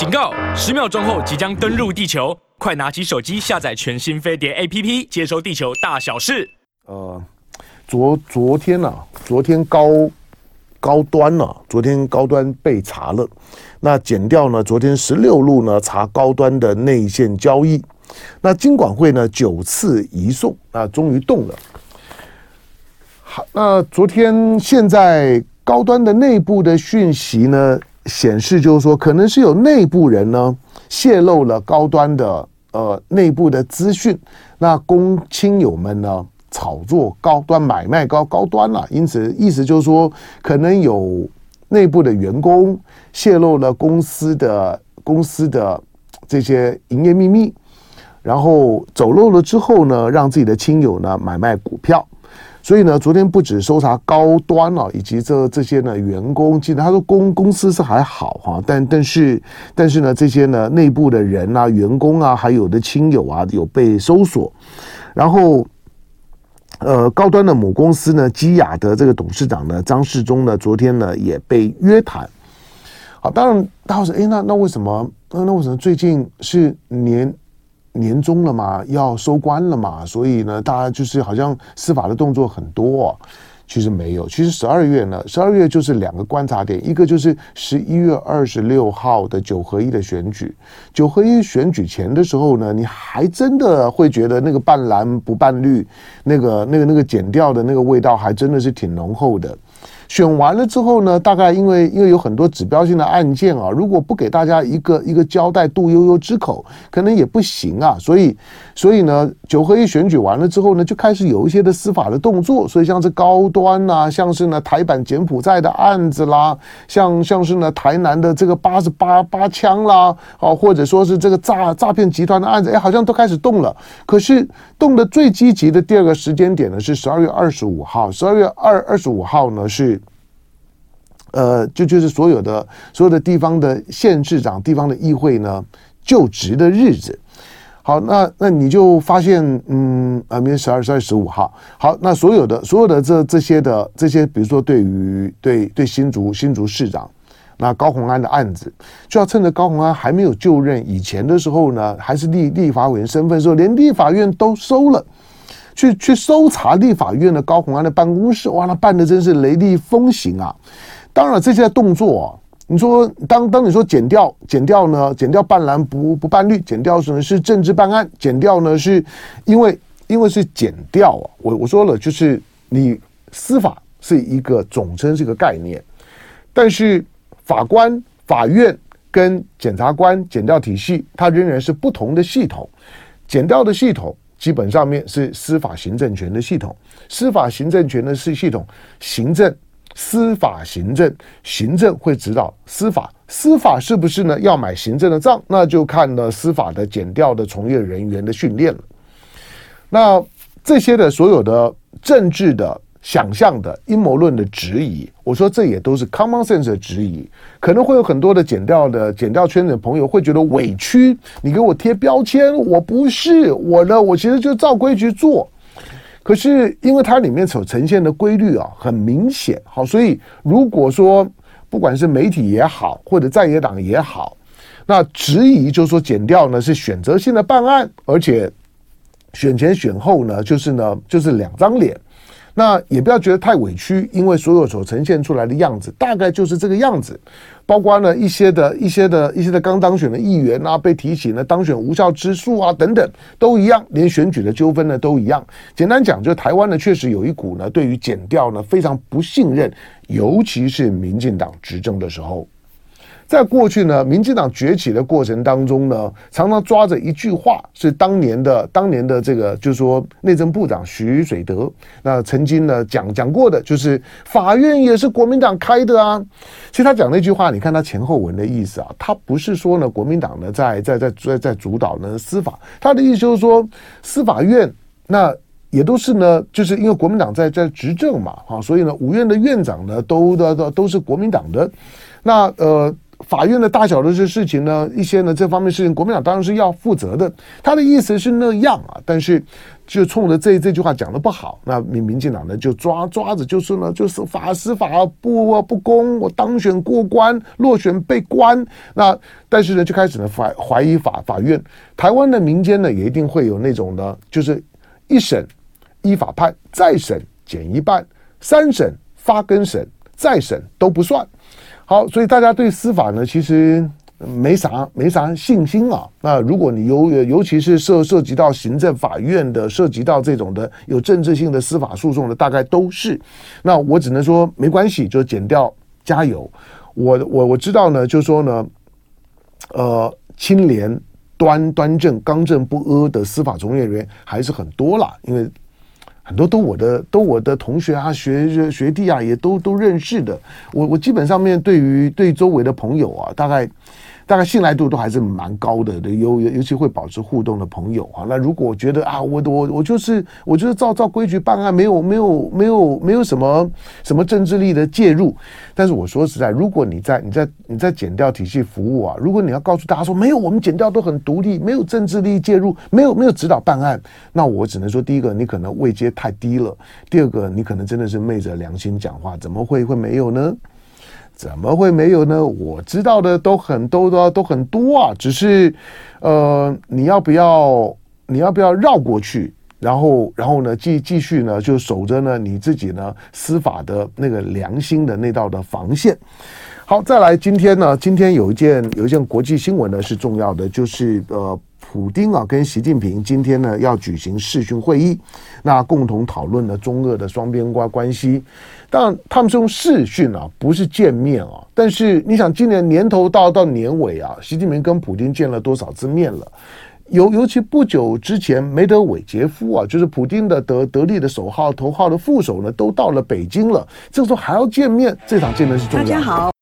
警告！十秒钟后即将登陆地球，快拿起手机下载全新飞碟 APP，接收地球大小事。呃，昨昨天啊，昨天高高端、啊，昨天高端被查了。那减掉呢，昨天十六路呢查高端的内线交易。那金管会呢九次移送啊，终于动了。好，那昨天现在高端的内部的讯息呢，显示就是说，可能是有内部人呢泄露了高端的呃内部的资讯，那供亲友们呢炒作高端买卖高高端了，因此意思就是说，可能有内部的员工泄露了公司的公司的这些营业秘密，然后走漏了之后呢，让自己的亲友呢买卖股票。所以呢，昨天不止搜查高端啊，以及这这些呢员工，记得他说公公司是还好哈，但但是但是呢，这些呢内部的人啊、员工啊，还有的亲友啊，有被搜索。然后，呃，高端的母公司呢，基亚的这个董事长呢，张世忠呢，昨天呢也被约谈。好，当然大家说，哎，那那为什么？那那为什么最近是年？年终了嘛，要收官了嘛，所以呢，大家就是好像司法的动作很多哦，其实没有。其实十二月呢，十二月就是两个观察点，一个就是十一月二十六号的九合一的选举，九合一选举前的时候呢，你还真的会觉得那个半蓝不半绿，那个那个那个剪掉的那个味道还真的是挺浓厚的。选完了之后呢，大概因为因为有很多指标性的案件啊，如果不给大家一个一个交代，杜悠悠之口，可能也不行啊。所以，所以呢，九合一选举完了之后呢，就开始有一些的司法的动作。所以，像是高端呐、像是呢台版柬埔寨的案子啦，像像是呢台南的这个八十八八枪啦，啊，或者说是这个诈诈骗集团的案子，哎，好像都开始动了。可是动的最积极的第二个时间点呢，是十二月二十五号。十二月二二十五号呢是。呃，就就是所有的所有的地方的县市长、地方的议会呢就职的日子。好，那那你就发现，嗯，啊，明天十二、十二、十五号，好，那所有的所有的这这些的这些，比如说对于对对新竹新竹市长那高虹安的案子，就要趁着高虹安还没有就任以前的时候呢，还是立立法委员身份的时候，连立法院都收了，去去搜查立法院的高虹安的办公室，哇，那办的真是雷厉风行啊！当然，这些动作啊，你说当当你说减掉减掉呢，减掉半蓝不不半绿，检调呢是政治办案，减掉呢是因为因为是减掉啊，我我说了，就是你司法是一个总称，是一个概念，但是法官、法院跟检察官减掉体系，它仍然是不同的系统。减掉的系统基本上面是司法行政权的系统，司法行政权的是系统，行政。司法行政，行政会指导司法，司法是不是呢？要买行政的账，那就看了司法的减调的从业人员的训练了。那这些的所有的政治的想象的阴谋论的质疑，我说这也都是 common sense 的质疑，可能会有很多的减掉的减掉圈子的朋友会觉得委屈，你给我贴标签，我不是我呢，我其实就照规矩做。可是，因为它里面所呈现的规律啊，很明显，好，所以如果说不管是媒体也好，或者在野党也好，那质疑就是说，减掉呢是选择性的办案，而且选前选后呢，就是呢就是两张脸。那也不要觉得太委屈，因为所有所呈现出来的样子大概就是这个样子，包括呢一些的一些的一些的刚当选的议员啊，被提起呢当选无效之诉啊等等，都一样，连选举的纠纷呢都一样。简单讲，就台湾呢确实有一股呢对于减掉呢非常不信任，尤其是民进党执政的时候。在过去呢，民进党崛起的过程当中呢，常常抓着一句话，是当年的当年的这个，就是说内政部长徐水德那曾经呢讲讲过的，就是法院也是国民党开的啊。其实他讲那句话，你看他前后文的意思啊，他不是说呢国民党呢在在在在在主导呢司法，他的意思就是说司法院那也都是呢，就是因为国民党在在执政嘛，啊，所以呢五院的院长呢都都都都是国民党的，那呃。法院的大小的这事情呢，一些呢这方面事情，国民党当然是要负责的。他的意思是那样啊，但是就冲着这这句话讲的不好，那民民进党呢就抓抓着，就是呢就是法司法不不公，我当选过关，落选被关。那但是呢就开始呢怀怀疑法法院，台湾的民间呢也一定会有那种呢，就是一审依法判，再审减一半，三审发更审，再审都不算。好，所以大家对司法呢，其实没啥没啥信心啊。那如果你尤尤其是涉涉及到行政法院的，涉及到这种的有政治性的司法诉讼的，大概都是。那我只能说没关系，就减掉加油。我我我知道呢，就是说呢，呃，清廉端端正、刚正不阿的司法从业人员还是很多啦，因为。很多都我的都我的同学啊，学学弟啊，也都都认识的。我我基本上面对于对周围的朋友啊，大概。大概信赖度都还是蛮高的，尤尤其会保持互动的朋友啊。那如果觉得啊，我我我就是我就是照照规矩办案，没有没有没有没有什么什么政治力的介入。但是我说实在，如果你在你在你在减调体系服务啊，如果你要告诉大家说没有，我们减调都很独立，没有政治力介入，没有没有指导办案，那我只能说，第一个你可能位阶太低了，第二个你可能真的是昧着良心讲话，怎么会会没有呢？怎么会没有呢？我知道的都很多的都很多啊，只是，呃，你要不要你要不要绕过去，然后然后呢继继续呢就守着呢你自己呢司法的那个良心的那道的防线。好，再来今天呢，今天有一件有一件国际新闻呢是重要的，就是呃。普丁啊，跟习近平今天呢要举行视讯会议，那共同讨论了中俄的双边关关系。但，他们是用视讯啊，不是见面啊。但是你想，今年年头到到年尾啊，习近平跟普丁见了多少次面了？尤尤其不久之前，梅德韦杰夫啊，就是普丁的得得力的首号头号的副手呢，都到了北京了。这个时候还要见面，这场见面是重要的。